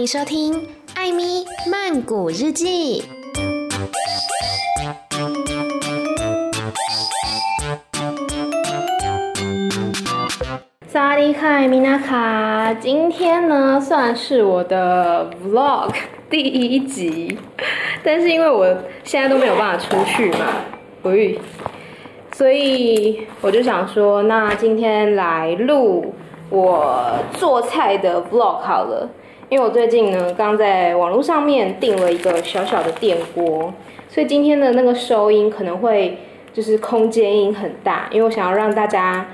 迎收听《艾咪曼谷日记》。萨利卡米娜卡，今天呢算是我的 vlog 第一集，但是因为我现在都没有办法出去嘛，所以我就想说，那今天来录我做菜的 vlog 好了。因为我最近呢，刚在网络上面订了一个小小的电锅，所以今天的那个收音可能会就是空间音很大，因为我想要让大家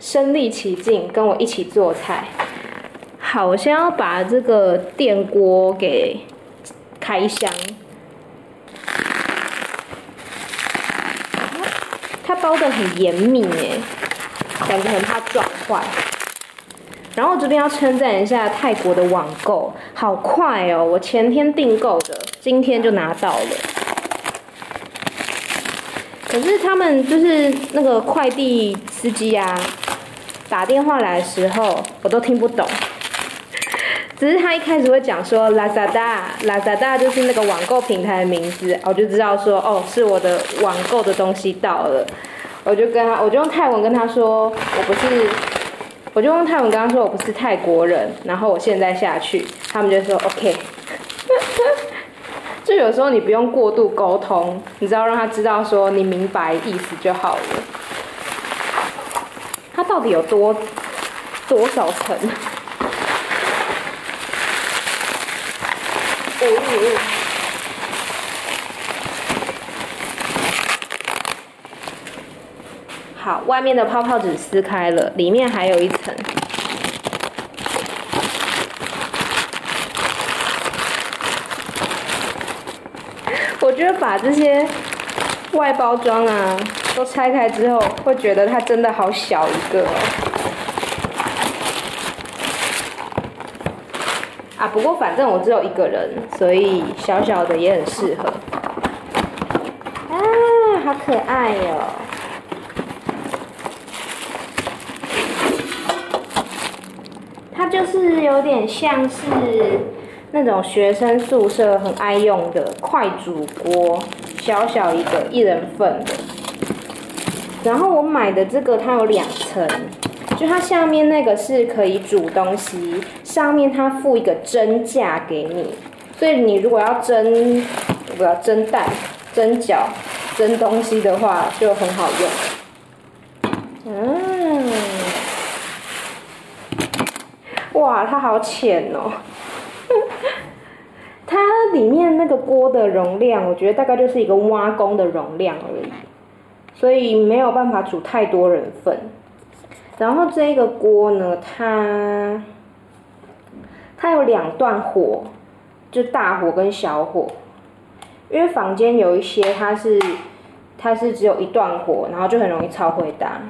身临其境，跟我一起做菜。好，我先要把这个电锅给开箱，它包得很严密诶，感觉很怕撞坏。然后这边要称赞一下泰国的网购，好快哦！我前天订购的，今天就拿到了。可是他们就是那个快递司机啊，打电话来的时候我都听不懂。只是他一开始会讲说 Lazada，Lazada 就是那个网购平台的名字，我就知道说哦，是我的网购的东西到了。我就跟他，我就用泰文跟他说，我不是。我就用泰文刚刚说我不是泰国人，然后我现在下去，他们就说 OK。就有时候你不用过度沟通，你只要让他知道说你明白意思就好了。它到底有多多少层？哦。好，外面的泡泡纸撕开了，里面还有一层。我觉得把这些外包装啊都拆开之后，会觉得它真的好小一个哦。啊，不过反正我只有一个人，所以小小的也很适合。啊，好可爱哟是有点像是那种学生宿舍很爱用的快煮锅，小小一个一人份的。然后我买的这个它有两层，就它下面那个是可以煮东西，上面它附一个蒸架给你，所以你如果要蒸，不要蒸蛋、蒸饺、蒸东西的话就很好用。嗯。哇，它好浅哦！它里面那个锅的容量，我觉得大概就是一个挖工的容量而已，所以没有办法煮太多人份。然后这个锅呢，它它有两段火，就大火跟小火。因为房间有一些它是它是只有一段火，然后就很容易超会搭。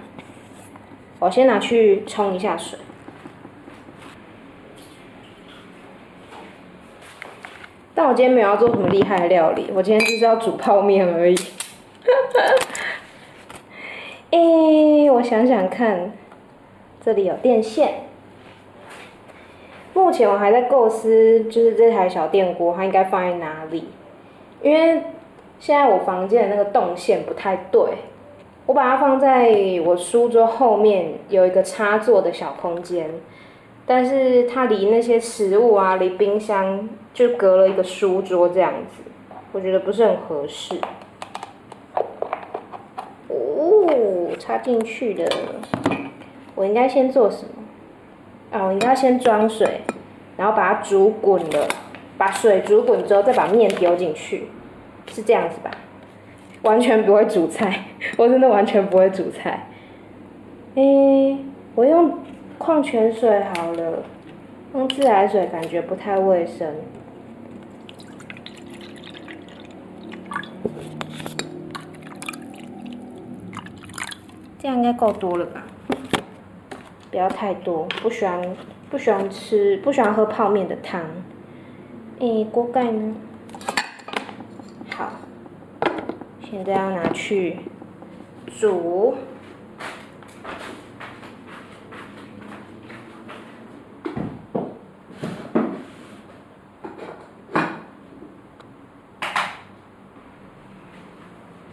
我先拿去冲一下水。但我今天没有要做什么厉害的料理，我今天就是要煮泡面而已。哎、我想想看，这里有电线。目前我还在构思，就是这台小电锅它应该放在哪里，因为现在我房间的那个动线不太对。我把它放在我书桌后面有一个插座的小空间。但是它离那些食物啊，离冰箱就隔了一个书桌这样子，我觉得不是很合适。哦，插进去的，我应该先做什么？啊，我应该先装水，然后把它煮滚了，把水煮滚之后再把面丢进去，是这样子吧？完全不会煮菜，我真的完全不会煮菜。诶，我用。矿泉水好了，用自来水感觉不太卫生。样应该够多了吧？不要太多，不喜欢不喜欢吃不喜欢喝泡面的汤。诶，锅盖呢？好，现在要拿去煮。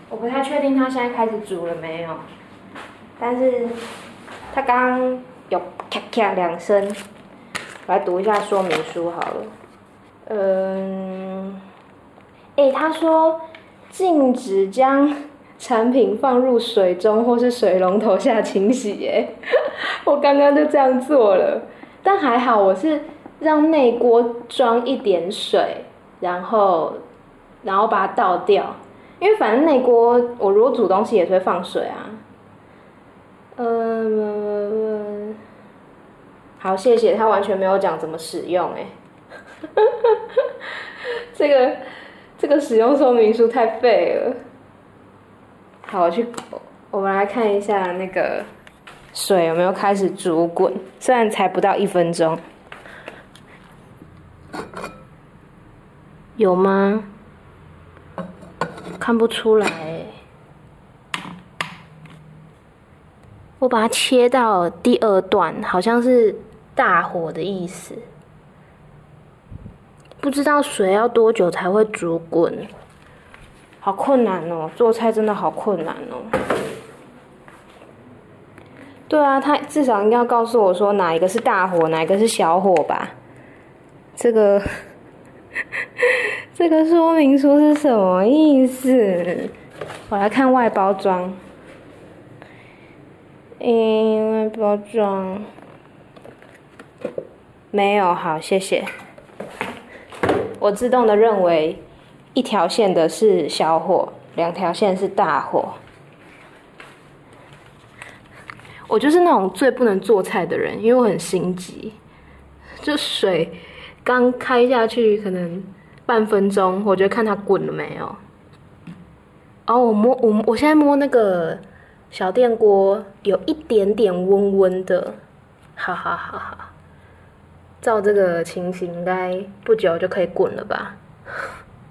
我不太确定它现在开始煮了没有。但是它刚刚有咔咔两声，我来读一下说明书好了。嗯，哎，他说禁止将产品放入水中或是水龙头下清洗。哎，我刚刚就这样做了，但还好我是让内锅装一点水，然后然后把它倒掉。因为反正内锅，我如果煮东西也是会放水啊。嗯，好，谢谢。他完全没有讲怎么使用，哎，这个这个使用说明书太废了。好，我去，我们来看一下那个水有没有开始煮滚，虽然才不到一分钟，有吗？看不出来，我把它切到第二段，好像是大火的意思。不知道水要多久才会煮滚，好困难哦！做菜真的好困难哦。对啊，他至少应该要告诉我说哪一个是大火，哪一个是小火吧？这个。这个说明书是什么意思？我来看外包装。嗯，外包装没有，好，谢谢。我自动的认为一条线的是小火，两条线是大火。我就是那种最不能做菜的人，因为我很心急，就水。刚开下去，可能半分钟，我就看它滚了没有。哦，我摸我我现在摸那个小电锅，有一点点温温的，哈哈哈！哈。照这个情形，应该不久就可以滚了吧？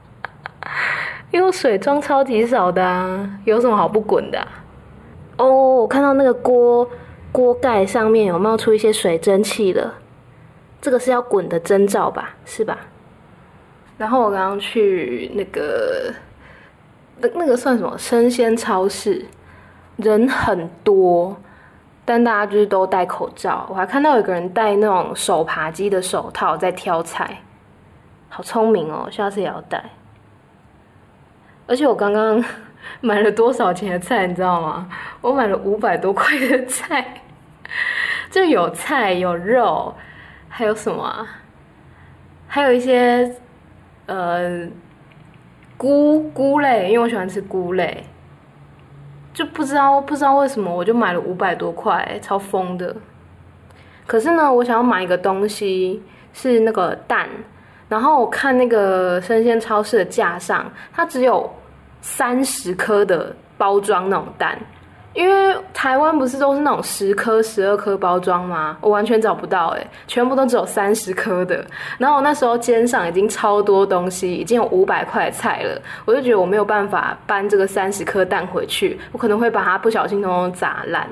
因为水装超级少的啊，有什么好不滚的？哦，我看到那个锅锅盖上面有冒出一些水蒸气了。这个是要滚的征兆吧，是吧？然后我刚刚去那个那那个算什么生鲜超市，人很多，但大家就是都戴口罩。我还看到有个人戴那种手扒鸡的手套在挑菜，好聪明哦！下次也要戴。而且我刚刚 买了多少钱的菜，你知道吗？我买了五百多块的菜，就有菜有肉。还有什么啊？还有一些，呃，菇菇类，因为我喜欢吃菇类，就不知道不知道为什么我就买了五百多块，超疯的。可是呢，我想要买一个东西是那个蛋，然后我看那个生鲜超市的架上，它只有三十颗的包装那种蛋。因为台湾不是都是那种十颗、十二颗包装吗？我完全找不到哎，全部都只有三十颗的。然后我那时候肩上已经超多东西，已经有五百块菜了，我就觉得我没有办法搬这个三十颗蛋回去，我可能会把它不小心通通砸烂。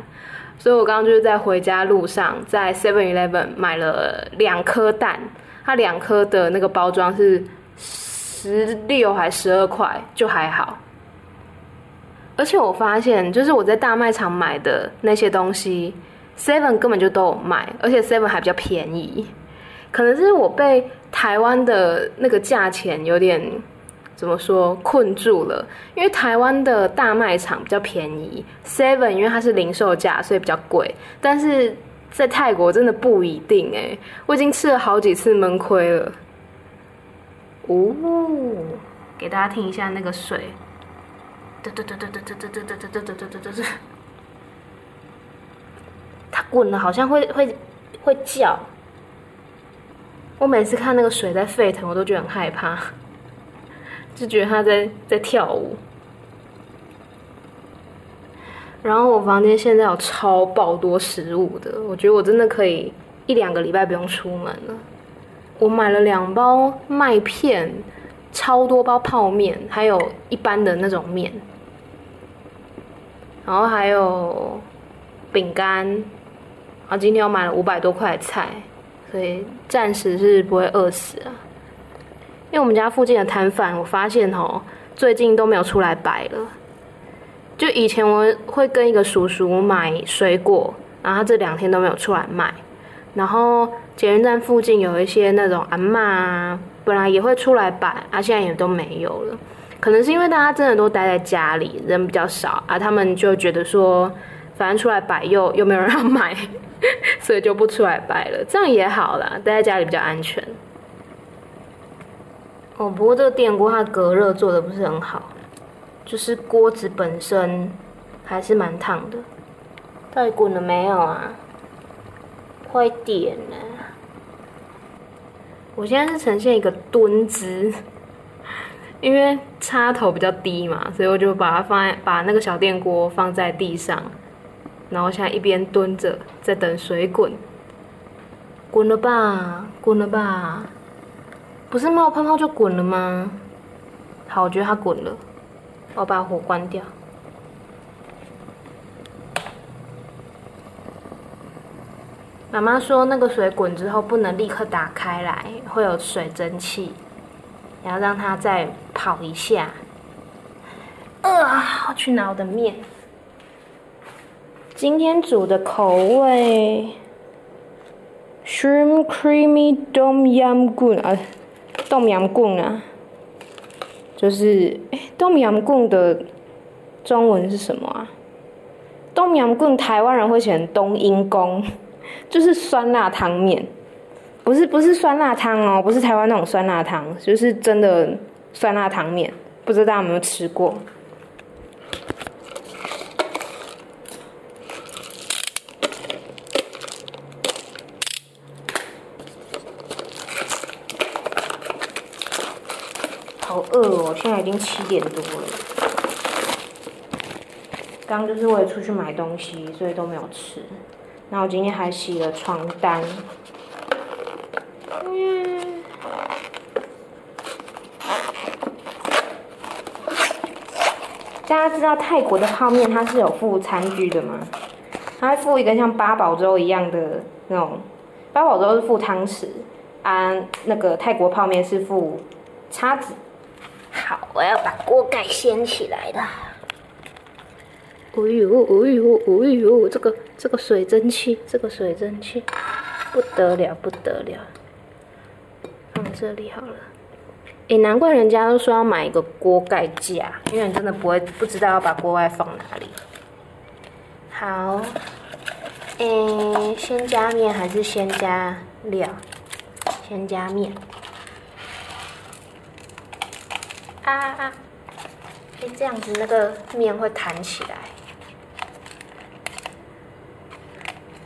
所以我刚刚就是在回家路上，在 Seven Eleven 买了两颗蛋，它两颗的那个包装是十六还十二块，就还好。而且我发现，就是我在大卖场买的那些东西，Seven 根本就都有卖，而且 Seven 还比较便宜。可能是我被台湾的那个价钱有点怎么说困住了，因为台湾的大卖场比较便宜，Seven 因为它是零售价，所以比较贵。但是在泰国真的不一定哎，我已经吃了好几次闷亏了。哦，给大家听一下那个水。哒哒哒哒哒哒哒哒哒哒哒哒哒哒哒，它滚了好像会会会叫。我每次看那个水在沸腾，我都觉得很害怕，就觉得它在在跳舞。然后我房间现在有超爆多食物的，我觉得我真的可以一两个礼拜不用出门了。我买了两包麦片，超多包泡面，还有一般的那种面。然后还有饼干，啊今天我买了五百多块菜，所以暂时是不会饿死啊。因为我们家附近的摊贩，我发现哦，最近都没有出来摆了，就以前我会跟一个叔叔买水果，然后他这两天都没有出来卖。然后捷运站附近有一些那种阿妈啊，本来也会出来摆，啊，现在也都没有了。可能是因为大家真的都待在家里，人比较少啊，他们就觉得说，反正出来摆又又没有人要买，所以就不出来摆了。这样也好啦，待在家里比较安全。哦，不过这个电锅它隔热做的不是很好，就是锅子本身还是蛮烫的。到底滚了没有啊？快点呢！我现在是呈现一个蹲姿，因为插头比较低嘛，所以我就把它放在把那个小电锅放在地上，然后现在一边蹲着在等水滚。滚了吧，滚了吧，不是冒泡泡就滚了吗？好，我觉得它滚了，我把火关掉。妈妈说，那个水滚之后不能立刻打开来，会有水蒸气，然后让它再跑一下。啊，我去拿我的面。今天煮的口味，Shrimp Creamy Tom Yum Goong 啊，Tom Yum Goong 啊，就是哎，Tom Yum Goong 的中文是什么啊？Tom Yum Goong 台湾人会写成冬阴功。就是酸辣汤面，不是不是酸辣汤哦，不是台湾那种酸辣汤，就是真的酸辣汤面，不知道大家有没有吃过？好饿哦，现在已经七点多了，刚刚就是为了出去买东西，所以都没有吃。那我今天还洗了床单。嗯。大家知道泰国的泡面它是有附餐具的吗？它会附一个像八宝粥一样的那种，八宝粥是附汤匙，啊，那个泰国泡面是附叉子。好，我要把锅盖掀起来了。哎呦，哎呦，哎呦，这个这个水蒸气，这个水蒸气，不得了，不得了，放这里好了。哎，难怪人家都说要买一个锅盖架，因为你真的不会不知道要把锅盖放哪里。好，哎，先加面还是先加料？先加面。啊啊啊！哎，这样子那个面会弹起来。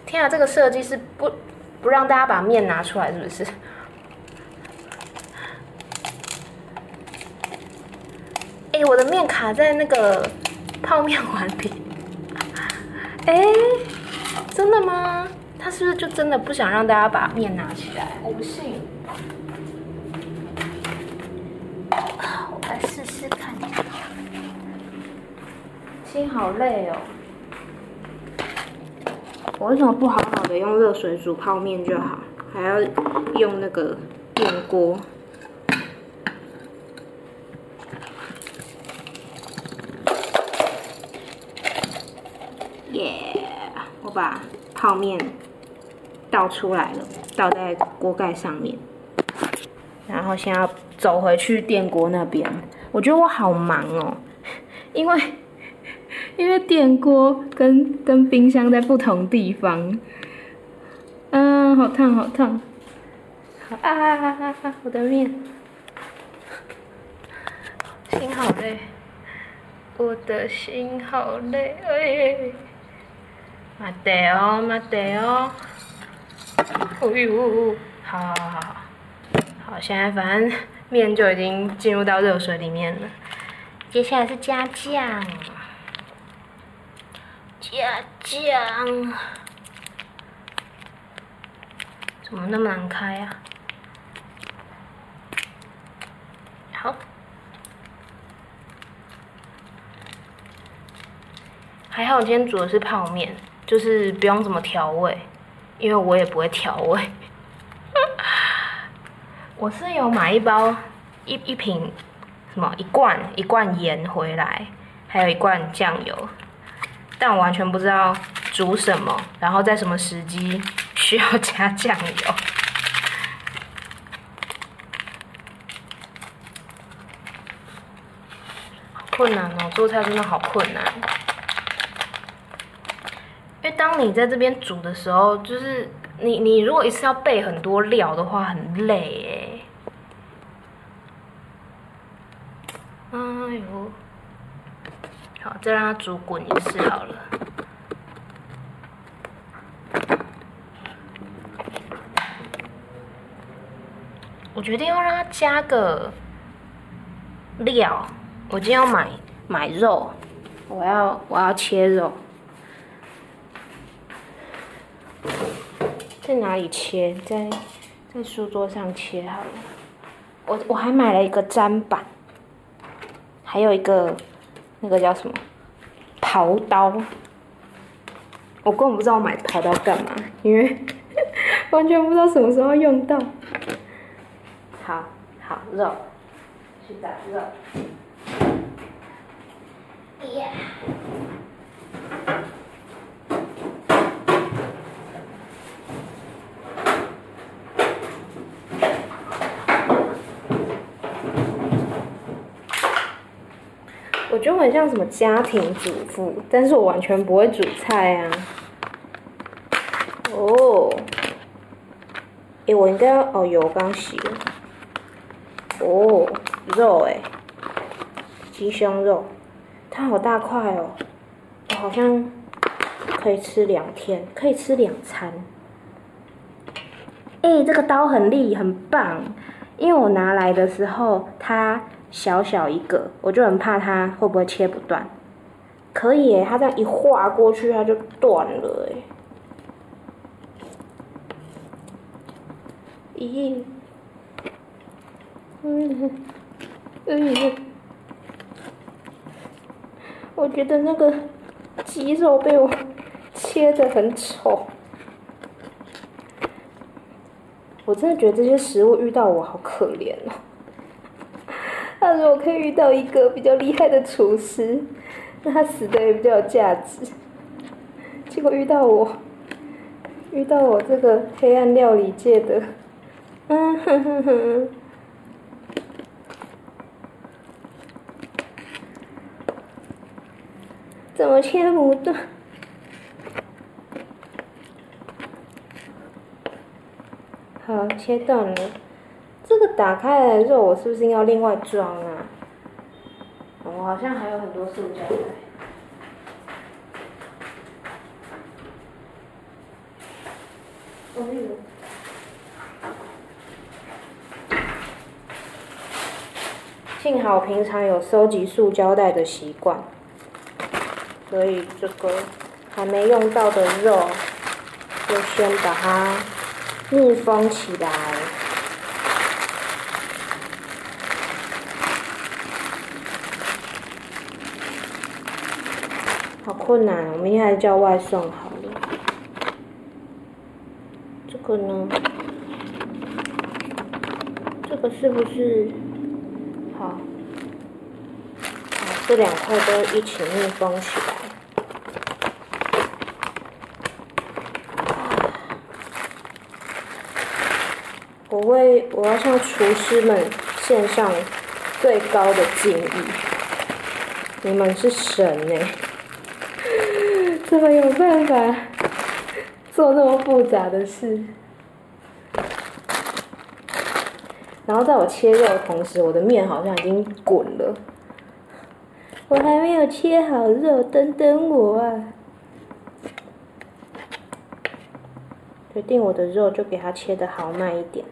天啊，这个设计是不不让大家把面拿出来，是不是？哎，我的面卡在那个泡面碗里。哎，真的吗？他是不是就真的不想让大家把面拿起来？我不信。我来试试看。心好累哦。我为什么不好好的用热水煮泡面就好，还要用那个电锅？耶！我把泡面倒出来了，倒在锅盖上面。然后现在要走回去电锅那边。我觉得我好忙哦，因为。因为电锅跟跟冰箱在不同地方，啊，好烫好烫，啊啊啊啊！我的面，心好累，我的心好累，哎，妈得哦，妈得哦，哦呦，好好好好，好，现在反正面就已经进入到热水里面了，接下来是加酱。加酱，怎么那么难开啊？好，还好我今天煮的是泡面，就是不用怎么调味，因为我也不会调味。我是有买一包一一瓶什么一罐一罐盐回来。还有一罐酱油，但我完全不知道煮什么，然后在什么时机需要加酱油。困难哦，做菜真的好困难。因为当你在这边煮的时候，就是你你如果一次要备很多料的话，很累哎。哎呦。好，再让它煮滚一次好了。我决定要让它加个料。我今天要买买肉，我要我要切肉。在哪里切？在在书桌上切好了。我我还买了一个砧板，还有一个。那个叫什么？刨刀。我根本不知道我买刨刀干嘛，因为 完全不知道什么时候用到。好，好肉，去打肉。耶很像什么家庭主妇，但是我完全不会煮菜啊。哦，哎，我应该要哦，油刚洗了。哦，肉哎，鸡胸肉，它好大块哦，我好像可以吃两天，可以吃两餐。哎，这个刀很利，很棒，因为我拿来的时候它。小小一个，我就很怕它会不会切不断。可以耶，它这样一划过去，它就断了哎。咦，嗯，嗯，我觉得那个鸡肉被我切得很丑。我真的觉得这些食物遇到我好可怜哦。他如果可以遇到一个比较厉害的厨师，那他死的也比较有价值。结果遇到我，遇到我这个黑暗料理界的，嗯哼哼哼，怎么切不断？好，切断了。这个打开来的肉，我是不是要另外装啊？我好像还有很多塑胶袋。幸好平常有收集塑胶袋的习惯，所以这个还没用到的肉，就先把它密封起来。好困难，我明天还叫外送好了。这个呢？这个是不是？好，好，这两块都一起密封起来。我为我要向厨师们献上最高的敬意，你们是神呢。怎么有办法做那么复杂的事？然后在我切肉的同时，我的面好像已经滚了。我还没有切好肉，等等我啊！决定我的肉就给它切得豪迈一点。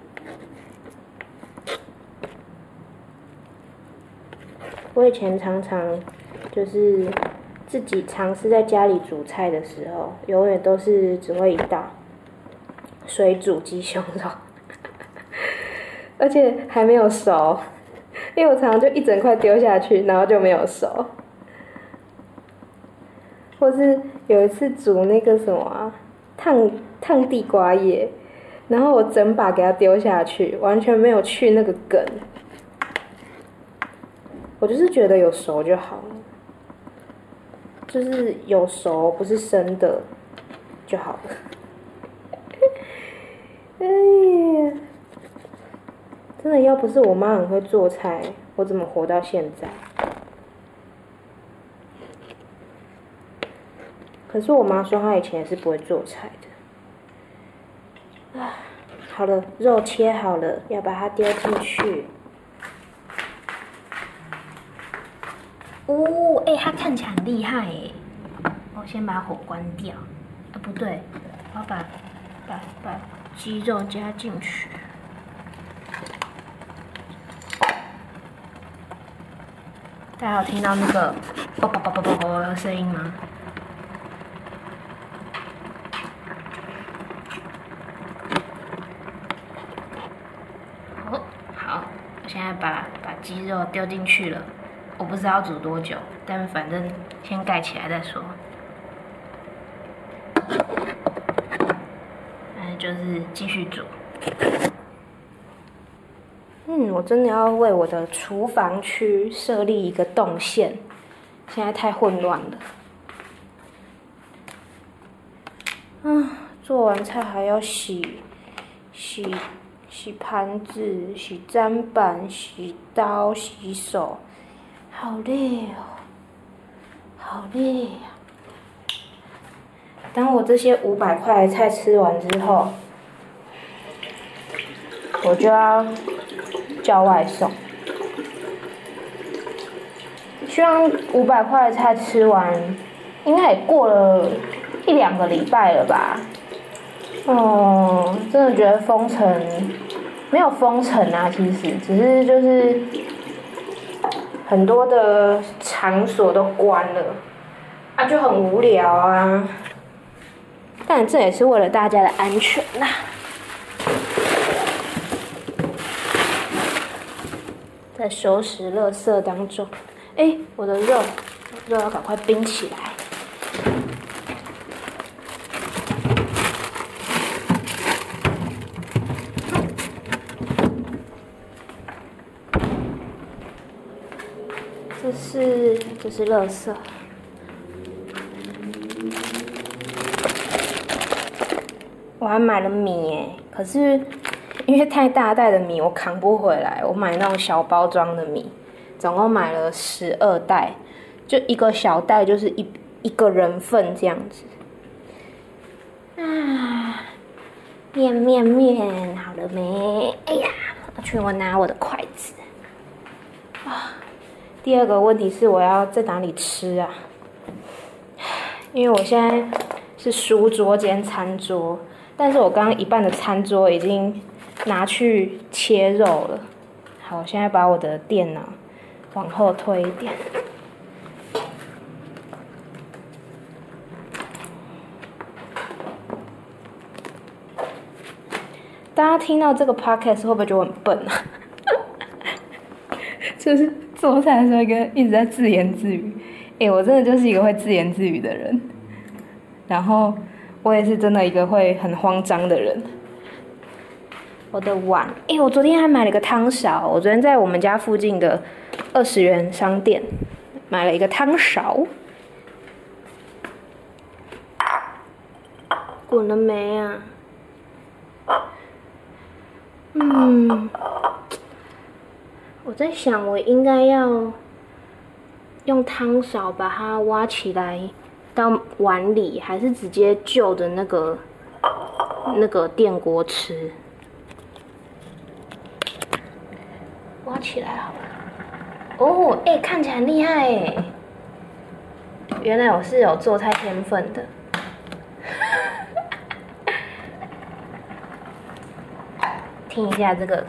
我以前常常就是。自己尝试在家里煮菜的时候，永远都是只会一道水煮鸡胸肉，而且还没有熟，因为我常常就一整块丢下去，然后就没有熟。或是有一次煮那个什么，烫烫地瓜叶，然后我整把给它丢下去，完全没有去那个梗。我就是觉得有熟就好了。就是有熟，不是生的就好了。哎呀，真的要不是我妈很会做菜，我怎么活到现在？可是我妈说她以前也是不会做菜的。啊，好了，肉切好了，要把它丢进去。哦，哎、它看起来很厉害哎。我先把火关掉。啊，不对，我要把把把鸡肉加进去。大家有听到那个啵啵啵啵啵啵的声音吗？哦，好，我现在把把鸡肉丢进去了。我不知道要煮多久，但反正先盖起来再说。嗯，就是继续煮。嗯，我真的要为我的厨房区设立一个动线，现在太混乱了。啊，做完菜还要洗洗洗盘子、洗砧板、洗刀、洗手。好累哦，好累呀！当我这些五百块的菜吃完之后，我就要叫外送。希望五百块的菜吃完，应该也过了一两个礼拜了吧？哦，真的觉得封城没有封城啊，其实只是就是。很多的场所都关了，啊，就很无聊啊。但这也是为了大家的安全呐。在收拾垃圾当中，哎，我的肉，肉要赶快冰起来。这是就是垃圾，我还买了米，可是因为太大袋的米我扛不回来，我买那种小包装的米，总共买了十二袋，就一个小袋就是一一个人份这样子。啊，面面面，好了没？哎呀，我去我拿我的筷子。啊。第二个问题是我要在哪里吃啊？因为我现在是书桌兼餐桌，但是我刚刚一半的餐桌已经拿去切肉了。好，我现在把我的电脑往后推一点。大家听到这个 podcast 会不会觉得我很笨啊？就是。做菜的时候，一个一直在自言自语。哎，我真的就是一个会自言自语的人。然后，我也是真的一个会很慌张的人。我的碗，哎，我昨天还买了个汤勺。我昨天在我们家附近的二十元商店买了一个汤勺。滚了没啊？嗯。我在想，我应该要用汤勺把它挖起来到碗里，还是直接就着那个那个电锅吃？挖起来好了。哦，哎，看起来厉害哎！原来我是有做菜天分的。听一下这个。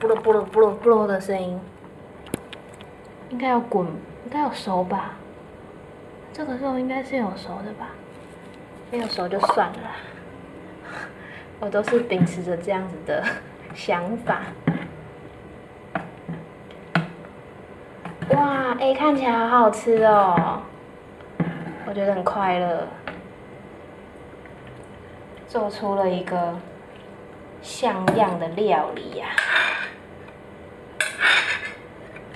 不噜不噜不噜不噜的声音，应该要滚，应该要熟吧？这个肉应该是有熟的吧？没有熟就算了，我都是秉持着这样子的想法。哇，哎，看起来好好吃哦！我觉得很快乐，做出了一个像样的料理呀。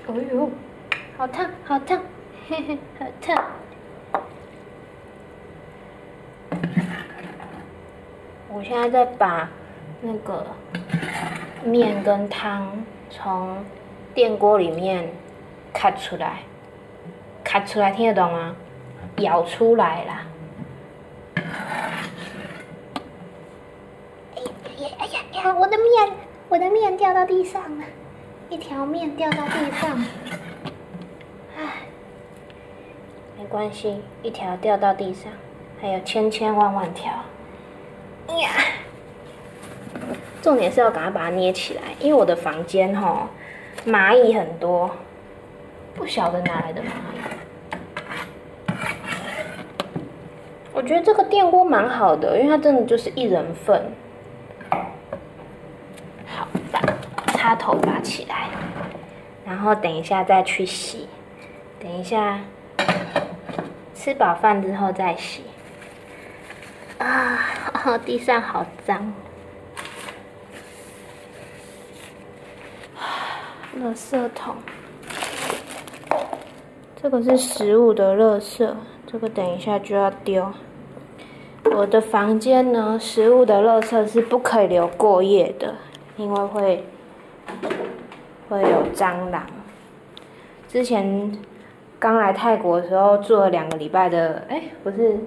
哎呦，好烫，好烫！嘿嘿，好烫。我现在在把那个面跟汤从电锅里面卡出来，卡出来听得懂吗？舀出来啦！哎呀哎呀哎呀！我的面，我的面掉到地上了，一条面掉到地上。唉，没关系，一条掉到地上，还有千千万万条。呀，重点是要赶快把它捏起来，因为我的房间吼蚂蚁很多，不晓得哪来的蚂蚁。我觉得这个电锅蛮好的，因为它真的就是一人份。好，把插头发起来，然后等一下再去洗，等一下吃饱饭之后再洗。啊，地上好脏！垃圾桶，这个是食物的垃圾，这个等一下就要丢。我的房间呢，食物的垃圾是不可以留过夜的，因为会会有蟑螂。之前刚来泰国的时候住了两个礼拜的，哎，不是。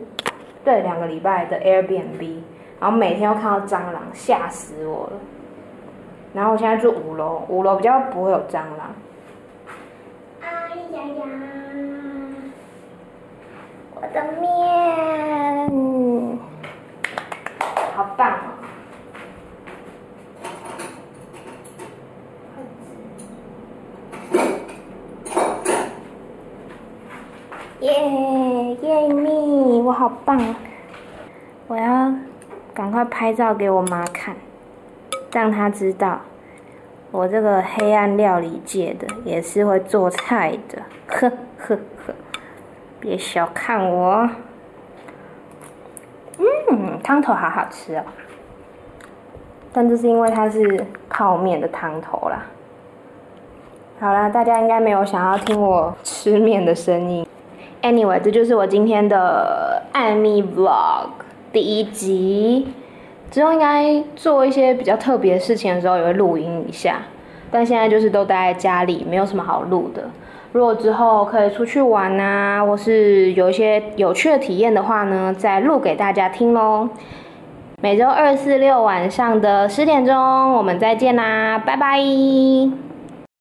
对，两个礼拜的 Airbnb，然后每天都看到蟑螂，吓死我了。然后我现在住五楼，五楼比较不会有蟑螂。哎呀呀！我的面，好棒哦！耶耶蜜，我好棒！我要赶快拍照给我妈看，让她知道我这个黑暗料理界的也是会做菜的。呵呵呵，别小看我。嗯，汤头好好吃哦。但这是因为它是泡面的汤头啦。好啦，大家应该没有想要听我吃面的声音。Anyway，这就是我今天的艾咪 Vlog 第一集。之后应该做一些比较特别的事情的时候，也会录音一下。但现在就是都待在家里，没有什么好录的。如果之后可以出去玩啊，或是有一些有趣的体验的话呢，再录给大家听喽。每周二、四、六晚上的十点钟，我们再见啦，拜拜。